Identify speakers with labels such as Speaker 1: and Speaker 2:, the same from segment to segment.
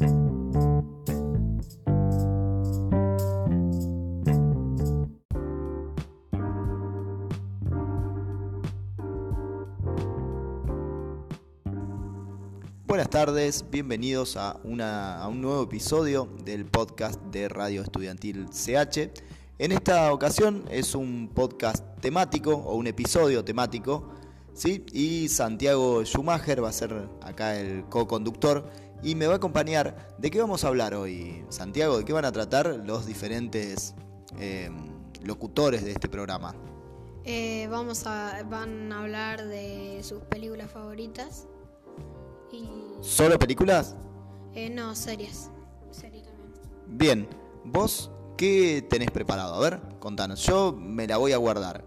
Speaker 1: Buenas tardes, bienvenidos a, una, a un nuevo episodio del podcast de Radio Estudiantil CH. En esta ocasión es un podcast temático o un episodio temático, ¿sí? Y Santiago Schumacher va a ser acá el co-conductor y me va a acompañar. ¿De qué vamos a hablar hoy, Santiago? ¿De qué van a tratar los diferentes eh, locutores de este programa?
Speaker 2: Eh, vamos a, van a hablar de sus películas favoritas y...
Speaker 1: ¿Solo películas?
Speaker 2: Eh, no, series. Series también.
Speaker 1: Bien, vos, ¿qué tenés preparado? A ver, contanos. Yo me la voy a guardar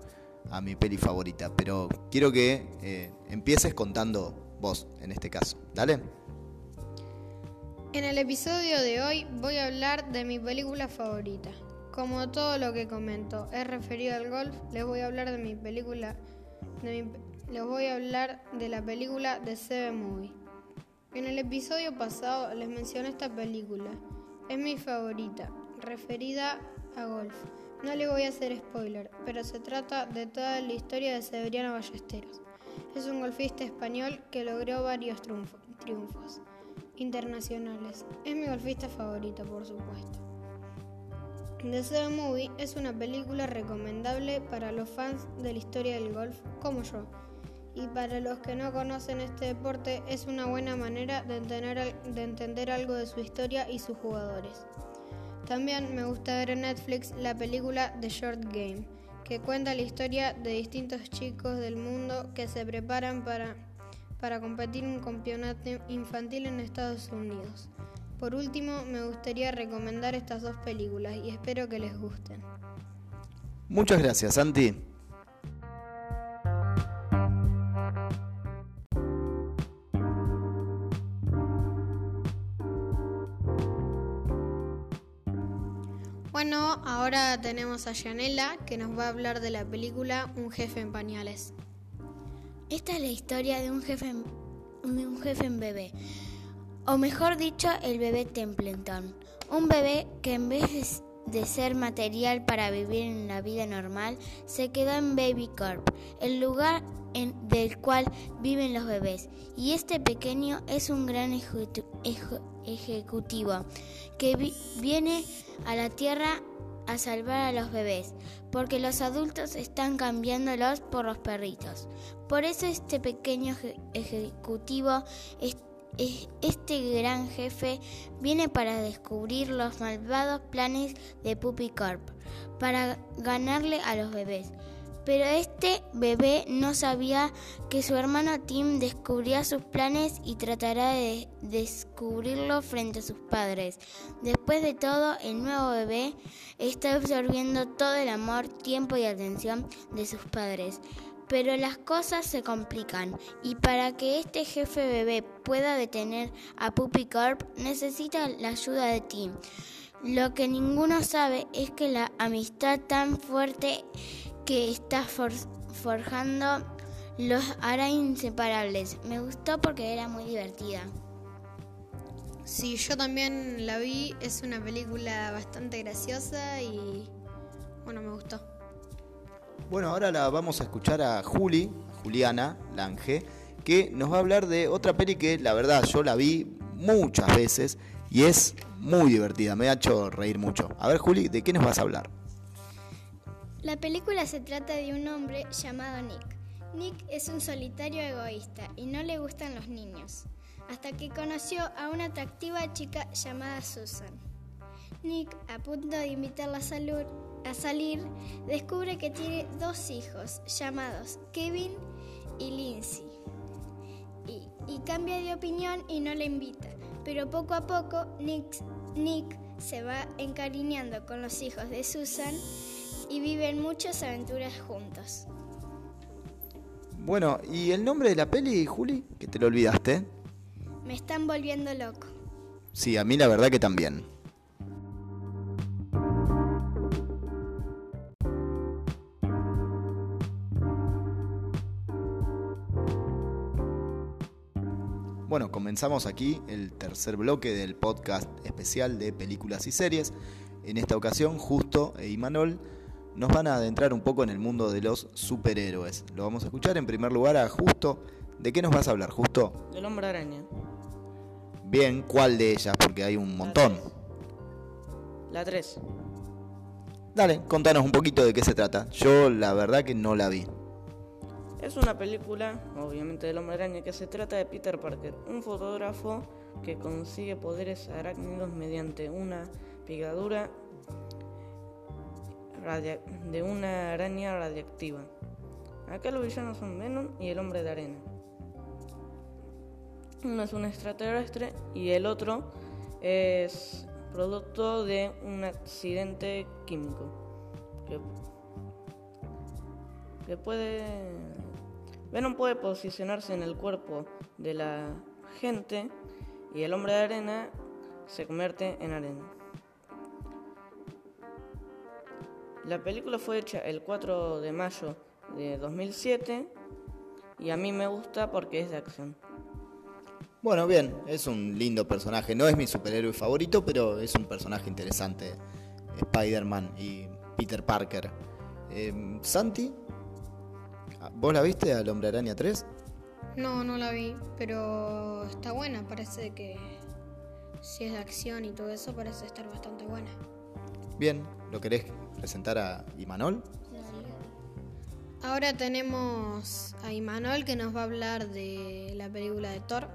Speaker 1: a mi peli favorita, pero quiero que eh, empieces contando vos, en este caso. Dale.
Speaker 2: En el episodio de hoy voy a hablar de mi película favorita. Como todo lo que comento es referido al golf, les voy a hablar de mi película. De mi, les voy a hablar de la película de Seven Movie. En el episodio pasado les mencioné esta película. Es mi favorita, referida a golf. No le voy a hacer spoiler, pero se trata de toda la historia de Severiano Ballesteros. Es un golfista español que logró varios triunfos, internacionales. Es mi golfista favorito, por supuesto. The Movie es una película recomendable para los fans de la historia del golf como yo. Y para los que no conocen este deporte es una buena manera de entender algo de su historia y sus jugadores. También me gusta ver en Netflix la película The Short Game, que cuenta la historia de distintos chicos del mundo que se preparan para, para competir en un campeonato infantil en Estados Unidos. Por último, me gustaría recomendar estas dos películas y espero que les gusten.
Speaker 1: Muchas gracias, Santi.
Speaker 2: Bueno, ahora tenemos a Yanela que nos va a hablar de la película Un jefe en pañales.
Speaker 3: Esta es la historia de un jefe, de un jefe en bebé, o mejor dicho, el bebé Templeton. Un bebé que en vez de ser material para vivir en la vida normal, se quedó en Baby Corp, el lugar en, del cual viven los bebés. Y este pequeño es un gran ejecutivo que vi viene a la tierra a salvar a los bebés, porque los adultos están cambiándolos por los perritos. Por eso este pequeño ejecutivo este gran jefe viene para descubrir los malvados planes de Puppy Corp para ganarle a los bebés. Pero este bebé no sabía que su hermano Tim descubría sus planes y tratará de descubrirlo frente a sus padres. Después de todo, el nuevo bebé está absorbiendo todo el amor, tiempo y atención de sus padres. Pero las cosas se complican y para que este jefe bebé pueda detener a Puppy Corp necesita la ayuda de Tim. Lo que ninguno sabe es que la amistad tan fuerte que está forjando los hará inseparables. Me gustó porque era muy divertida.
Speaker 2: Sí, yo también la vi, es una película bastante graciosa y bueno, me gustó.
Speaker 1: Bueno, ahora la vamos a escuchar a Juli, Juliana Lange, que nos va a hablar de otra peli que la verdad yo la vi muchas veces y es muy divertida, me ha hecho reír mucho. A ver Juli, ¿de qué nos vas a hablar?
Speaker 4: La película se trata de un hombre llamado Nick. Nick es un solitario egoísta y no le gustan los niños, hasta que conoció a una atractiva chica llamada Susan. Nick, a punto de invitarla a, salir, descubre que tiene dos hijos llamados Kevin y Lindsay. Y, y, cambia de opinión y no la invita, pero poco a poco Nick, Nick se va encariñando con los hijos de Susan y viven muchas aventuras juntos.
Speaker 1: Bueno, ¿y el nombre de la peli, Juli? Que te lo olvidaste.
Speaker 4: Me están volviendo loco.
Speaker 1: Sí, a mí la verdad que también. Bueno, comenzamos aquí el tercer bloque del podcast especial de películas y series. En esta ocasión, Justo e Imanol nos van a adentrar un poco en el mundo de los superhéroes. Lo vamos a escuchar en primer lugar a Justo. ¿De qué nos vas a hablar, Justo?
Speaker 5: Del hombre araña.
Speaker 1: Bien, ¿cuál de ellas? Porque hay un montón.
Speaker 5: La 3.
Speaker 1: Dale, contanos un poquito de qué se trata. Yo la verdad que no la vi.
Speaker 5: Es una película, obviamente del hombre araña, que se trata de Peter Parker, un fotógrafo que consigue poderes arácnidos mediante una picadura de una araña radiactiva. Acá los villanos son Venom y el hombre de arena. Uno es un extraterrestre y el otro es producto de un accidente químico que, puede Venom puede posicionarse en el cuerpo de la gente y el hombre de arena se convierte en arena. La película fue hecha el 4 de mayo de 2007 y a mí me gusta porque es de acción.
Speaker 1: Bueno, bien, es un lindo personaje. No es mi superhéroe favorito, pero es un personaje interesante. Spider-Man y Peter Parker. Eh, Santi, ¿vos la viste al Hombre Araña 3?
Speaker 2: No, no la vi, pero está buena. Parece que si es de acción y todo eso, parece estar bastante buena.
Speaker 1: Bien, ¿lo querés presentar a Imanol?
Speaker 2: Ahora tenemos a Imanol que nos va a hablar de la película de Thor.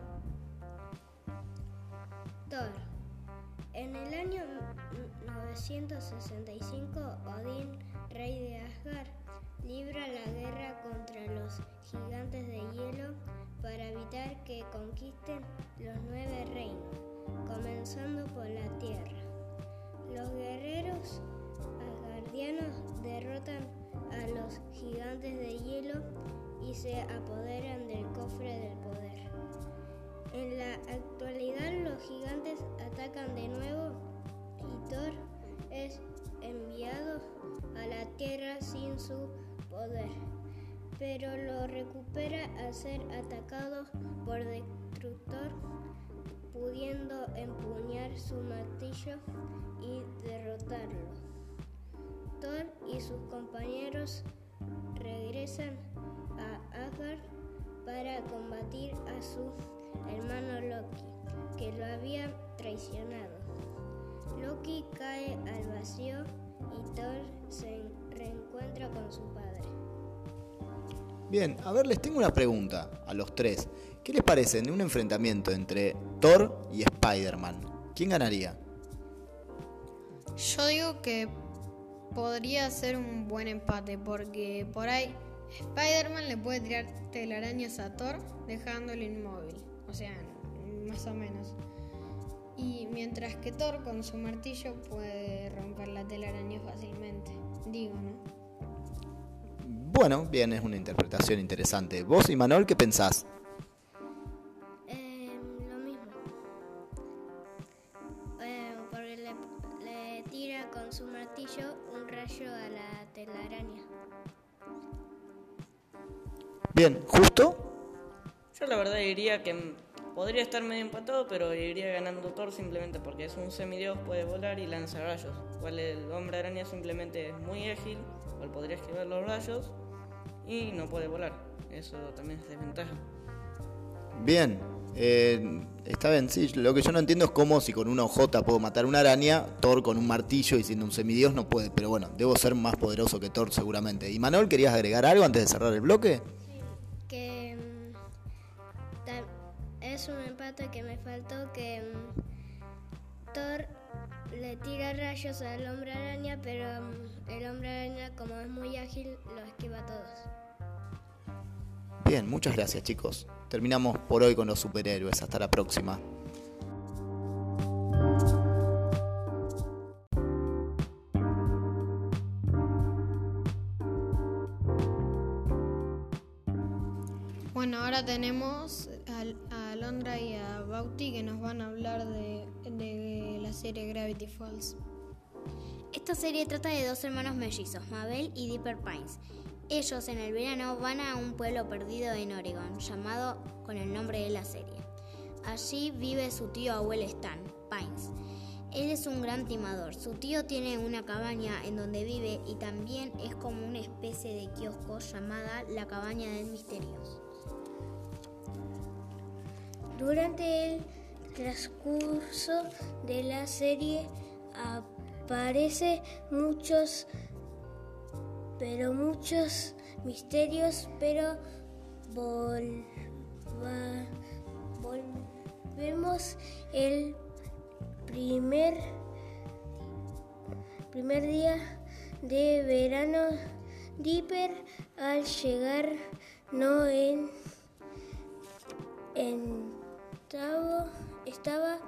Speaker 4: Thor. En el año 965, Odín, rey de Asgard, libra la guerra contra los gigantes de hielo para evitar que conquisten los nueve reinos, comenzando por la tierra. Los guerreros y se apoderan del cofre del poder. En la actualidad los gigantes atacan de nuevo y Thor es enviado a la Tierra sin su poder, pero lo recupera al ser atacado por Destructor, pudiendo empuñar su martillo y derrotarlo. Thor y sus compañeros regresan a Asgard para combatir a su hermano Loki, que lo había traicionado. Loki cae al vacío y Thor se reencuentra con su padre.
Speaker 1: Bien, a ver, les tengo una pregunta a los tres. ¿Qué les parece en un enfrentamiento entre Thor y Spider-Man? ¿Quién ganaría?
Speaker 2: Yo digo que podría ser un buen empate porque por ahí Spider-Man le puede tirar telarañas a Thor dejándolo inmóvil. O sea, más o menos. Y mientras que Thor con su martillo puede romper la telaraña fácilmente. Digo, ¿no?
Speaker 1: Bueno, bien, es una interpretación interesante. ¿Vos y Manol qué pensás?
Speaker 5: Que podría estar medio empatado, pero iría ganando Thor simplemente porque es un semidios, puede volar y lanza rayos. Cual el hombre araña simplemente es muy ágil, cual podría esquivar los rayos y no puede volar. Eso también es desventaja.
Speaker 1: Bien, eh, está bien, sí. Lo que yo no entiendo es cómo si con una hojota puedo matar una araña, Thor con un martillo y siendo un semidios no puede. Pero bueno, debo ser más poderoso que Thor seguramente. ¿Y Manol, querías agregar algo antes de cerrar el bloque?
Speaker 4: Es un empate que me faltó que mm, Thor le tira rayos al hombre araña, pero mm, el hombre araña como es muy ágil lo esquiva a todos.
Speaker 1: Bien, muchas gracias chicos. Terminamos por hoy con los superhéroes. Hasta la próxima.
Speaker 2: Bueno, ahora tenemos Y a Bauti que nos van a hablar de, de la serie Gravity Falls.
Speaker 3: Esta serie trata de dos hermanos mellizos, Mabel y Dipper Pines. Ellos en el verano van a un pueblo perdido en Oregon, llamado con el nombre de la serie. Allí vive su tío abuelo Stan Pines. Él es un gran timador. Su tío tiene una cabaña en donde vive y también es como una especie de kiosco llamada la cabaña del misterio. Durante el transcurso de la serie aparece muchos, pero muchos misterios, pero volvemos el primer, primer día de verano. Dipper al llegar no en estaba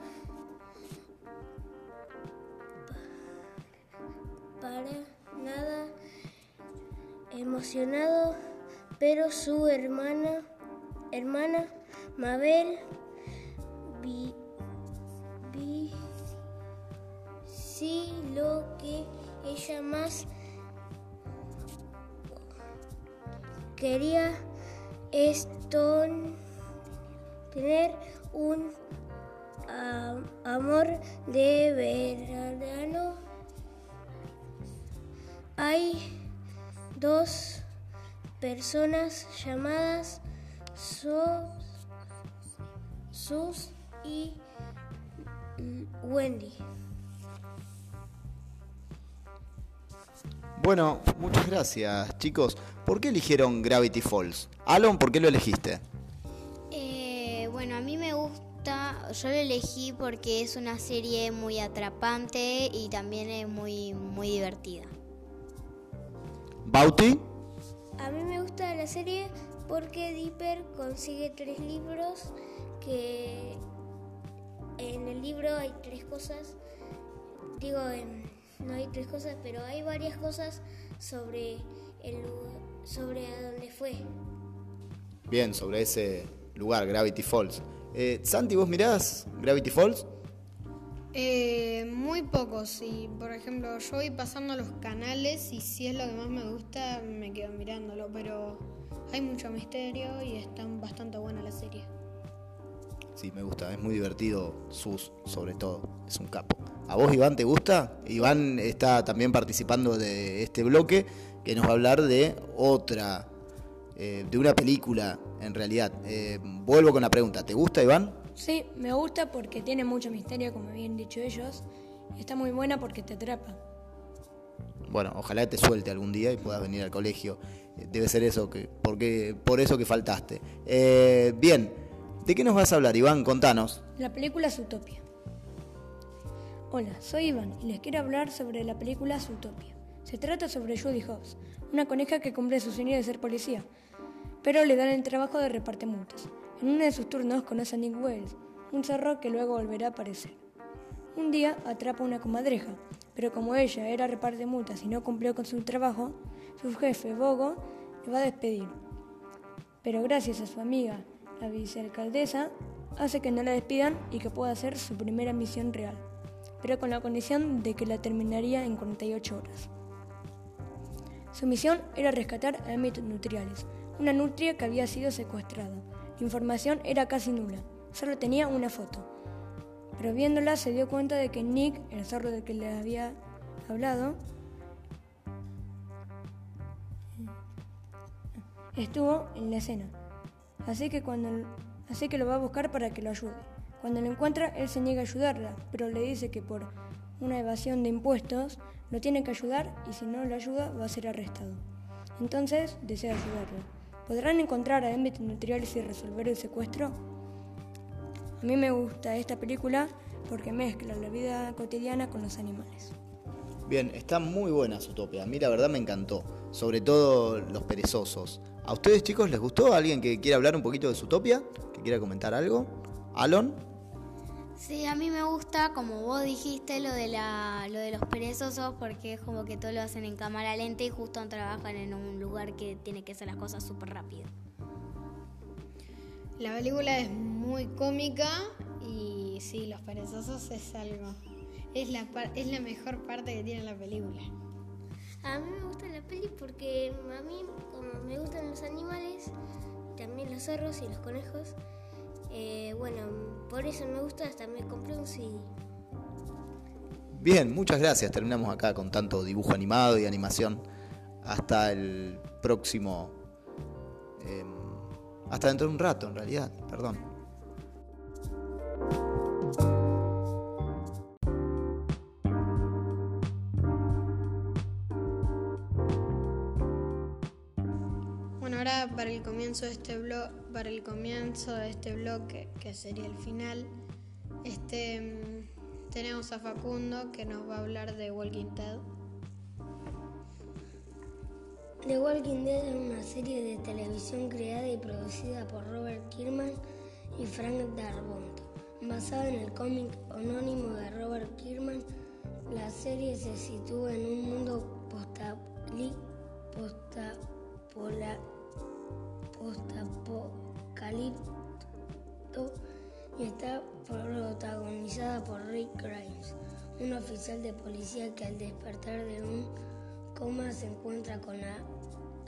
Speaker 3: para nada emocionado, pero su hermana, hermana Mabel, vi, vi sí lo que ella más quería es tener un amor de verano. Hay dos personas llamadas Sus, y Wendy.
Speaker 1: Bueno, muchas gracias chicos. ¿Por qué eligieron Gravity Falls? Alon, ¿por qué lo elegiste?
Speaker 3: Yo lo elegí porque es una serie muy atrapante y también es muy, muy divertida.
Speaker 1: ¿Bauti?
Speaker 4: A mí me gusta la serie porque Dipper consigue tres libros que en el libro hay tres cosas. Digo, no hay tres cosas, pero hay varias cosas sobre el sobre a dónde fue.
Speaker 1: Bien, sobre ese lugar, Gravity Falls. Eh, Santi, ¿vos mirás Gravity Falls?
Speaker 2: Eh, muy poco, sí. Por ejemplo, yo voy pasando los canales y si es lo que más me gusta, me quedo mirándolo, pero hay mucho misterio y está bastante buena la serie.
Speaker 1: Sí, me gusta, es muy divertido, Sus, sobre todo, es un capo. ¿A vos, Iván, te gusta? Iván está también participando de este bloque que nos va a hablar de otra eh, de una película, en realidad. Eh, vuelvo con la pregunta, ¿te gusta, Iván?
Speaker 6: Sí, me gusta porque tiene mucho misterio, como habían dicho ellos. Está muy buena porque te atrapa.
Speaker 1: Bueno, ojalá te suelte algún día y puedas venir al colegio. Eh, debe ser eso, que, porque, por eso que faltaste. bien, ¿de qué nos vas a hablar, Iván? Contanos.
Speaker 6: La película Zootopia. Hola, soy Iván y les quiero hablar sobre la película Zootopia. Se trata sobre Judy Hobbs, una coneja que cumple su sueño de ser policía, pero le dan el trabajo de reparte multas. En uno de sus turnos conoce a Nick Wells, un zorro que luego volverá a aparecer. Un día atrapa una comadreja, pero como ella era reparte multas y no cumplió con su trabajo, su jefe, Bogo, le va a despedir. Pero gracias a su amiga, la vicealcaldesa, hace que no la despidan y que pueda hacer su primera misión real, pero con la condición de que la terminaría en 48 horas. Su misión era rescatar a Emmett Nutriales, una nutria que había sido secuestrada. La información era casi nula, solo tenía una foto. Pero viéndola se dio cuenta de que Nick, el zorro del que le había hablado, estuvo en la escena. Así que, cuando, así que lo va a buscar para que lo ayude. Cuando lo encuentra, él se niega a ayudarla, pero le dice que por una evasión de impuestos lo tiene que ayudar y si no lo ayuda va a ser arrestado. Entonces desea ayudarlo. ¿Podrán encontrar a Emmett Nutriales y resolver el secuestro? A mí me gusta esta película porque mezcla la vida cotidiana con los animales.
Speaker 1: Bien, está muy buena Zootopia. A mí la verdad me encantó. Sobre todo los perezosos. ¿A ustedes chicos les gustó? ¿Alguien que quiera hablar un poquito de Zootopia? ¿Que quiera comentar algo? ¿Alon?
Speaker 3: Sí, a mí me gusta, como vos dijiste, lo de, la, lo de los perezosos, porque es como que todo lo hacen en cámara lenta y justo trabajan en un lugar que tiene que hacer las cosas súper rápido.
Speaker 2: La película es muy cómica y sí, los perezosos es algo. Es la, es la mejor parte que tiene la película.
Speaker 4: A mí me gusta la peli porque a mí, como me gustan los animales, también los zorros y los conejos, Eh, bueno, por eso me gusta, hasta me compré un CD.
Speaker 1: Bien, muchas gracias. Terminamos acá con tanto dibujo animado y animación. Hasta el próximo... em, hasta dentro de un rato, en realidad. Perdón.
Speaker 2: Para el comienzo de este blog, para el comienzo de este bloque, que sería el final, este mm, tenemos a Facundo que nos va a hablar de Walking Dead.
Speaker 7: The Walking Dead es una serie de televisión creada y producida por Robert Kirkman y Frank Darabont. Basada en el cómic anónimo de Robert Kirkman, la serie se sitúa en un mundo postapola- postapocalíptico y está protagonizada por Rick Grimes, un oficial de policía que al despertar de un coma se encuentra con la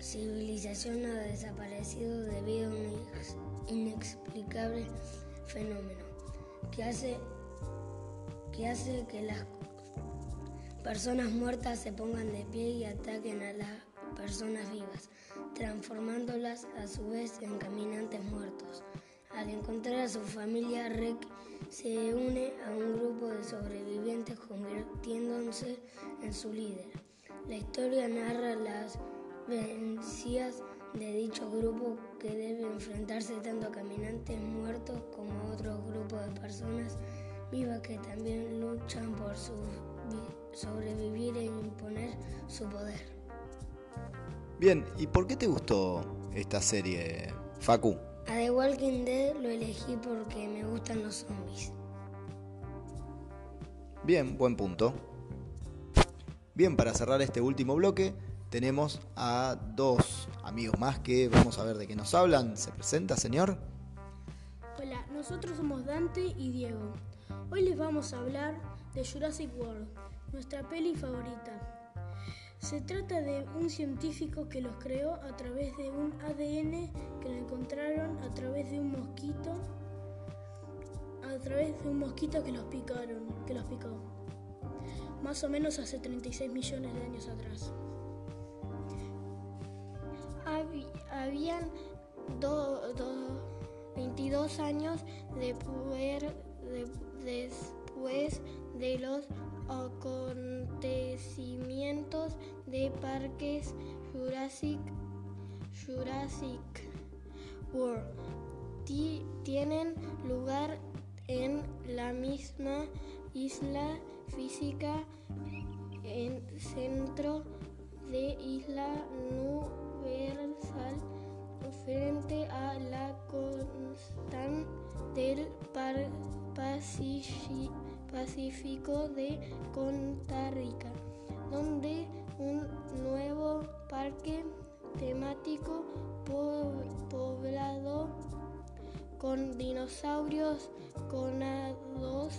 Speaker 7: civilización ha desaparecido debido a un inex- inexplicable fenómeno que hace que las personas muertas se pongan de pie y ataquen a las personas vivas, transformándolas a su vez en caminantes muertos. Al encontrar a su familia, Rick se une a un grupo de sobrevivientes convirtiéndose en su líder. La historia narra las vencidas de dicho grupo que debe enfrentarse tanto a caminantes muertos como a otros grupos de personas vivas que también luchan por sobrevivir e imponer su poder.
Speaker 1: Bien, ¿y por qué te gustó esta serie, Facu?
Speaker 7: A The Walking Dead lo elegí porque me gustan los zombies.
Speaker 1: Bien, buen punto. Bien, para cerrar este último bloque, tenemos a dos amigos más que vamos a ver de qué nos hablan. ¿Se presenta, señor?
Speaker 8: Hola, nosotros somos Dante y Diego. Hoy les vamos a hablar de Jurassic World, nuestra peli favorita. Se trata de un científico que los creó a través de un ADN que lo encontraron a través de un mosquito, a través de un mosquito que los picaron, que los picó. Más o menos hace 36 millones de años atrás.
Speaker 9: Habían do- do- 22 años de poder de- después de los acontecimientos de parques Jurassic, Jurassic World. Ti- tienen lugar en la misma isla física en centro de isla universal frente a la costa del Pacifi- Pacífico de Costa Rica, donde un nuevo parque temático po- poblado con dinosaurios conados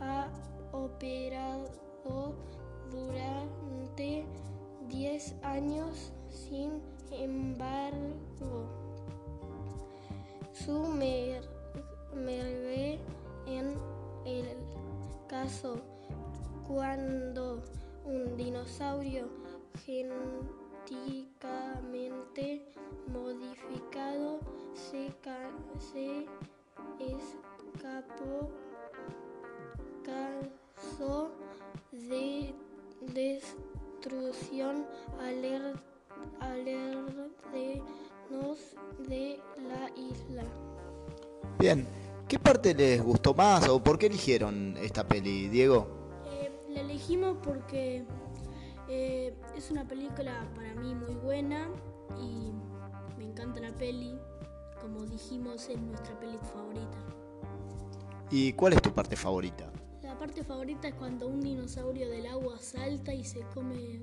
Speaker 9: ha operado durante 10 años. Sin embargo, sumerge en el caso cuando un dinosaurio genéticamente modificado se, se escapó caso de destrucción aler, de la isla.
Speaker 1: Bien, ¿qué parte les gustó más o por qué eligieron esta peli, Diego?
Speaker 8: Eh, la elegimos porque eh, es una película para mí muy buena y me encanta la peli. Como dijimos, es nuestra peli favorita.
Speaker 1: ¿Y cuál es tu parte favorita?
Speaker 8: La parte favorita es cuando un dinosaurio del agua salta y se come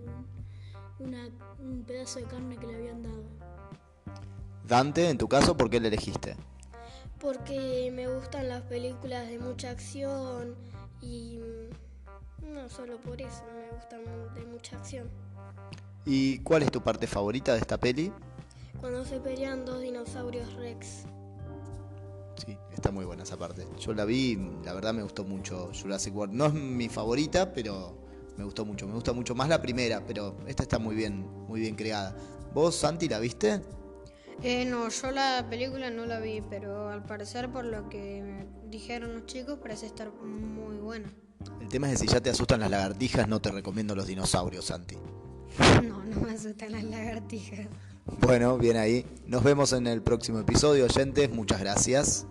Speaker 8: un, una- un pedazo de carne que le habían dado.
Speaker 1: Dante, en tu caso, ¿por qué le elegiste?
Speaker 2: Porque me gustan las películas de mucha acción y mm, no solo por eso, me gustan de mucha acción.
Speaker 1: ¿Y cuál es tu parte favorita de esta peli?
Speaker 2: Cuando se pelean dos dinosaurios Rex.
Speaker 1: Sí, está muy buena esa parte. Yo la vi, la verdad me gustó mucho Jurassic World. No es mi favorita, pero me gustó mucho. Me gusta mucho más la primera, pero esta está muy bien, muy bien creada. ¿Vos, Santi, la viste?
Speaker 2: Eh, no, yo la película no la vi, pero al parecer por lo que me dijeron los chicos parece estar muy buena.
Speaker 1: El tema es que si ya te asustan las lagartijas, no te recomiendo los dinosaurios, Santi.
Speaker 2: No, no me asustan las lagartijas.
Speaker 1: Bueno, bien ahí. Nos vemos en el próximo episodio, oyentes. Muchas gracias.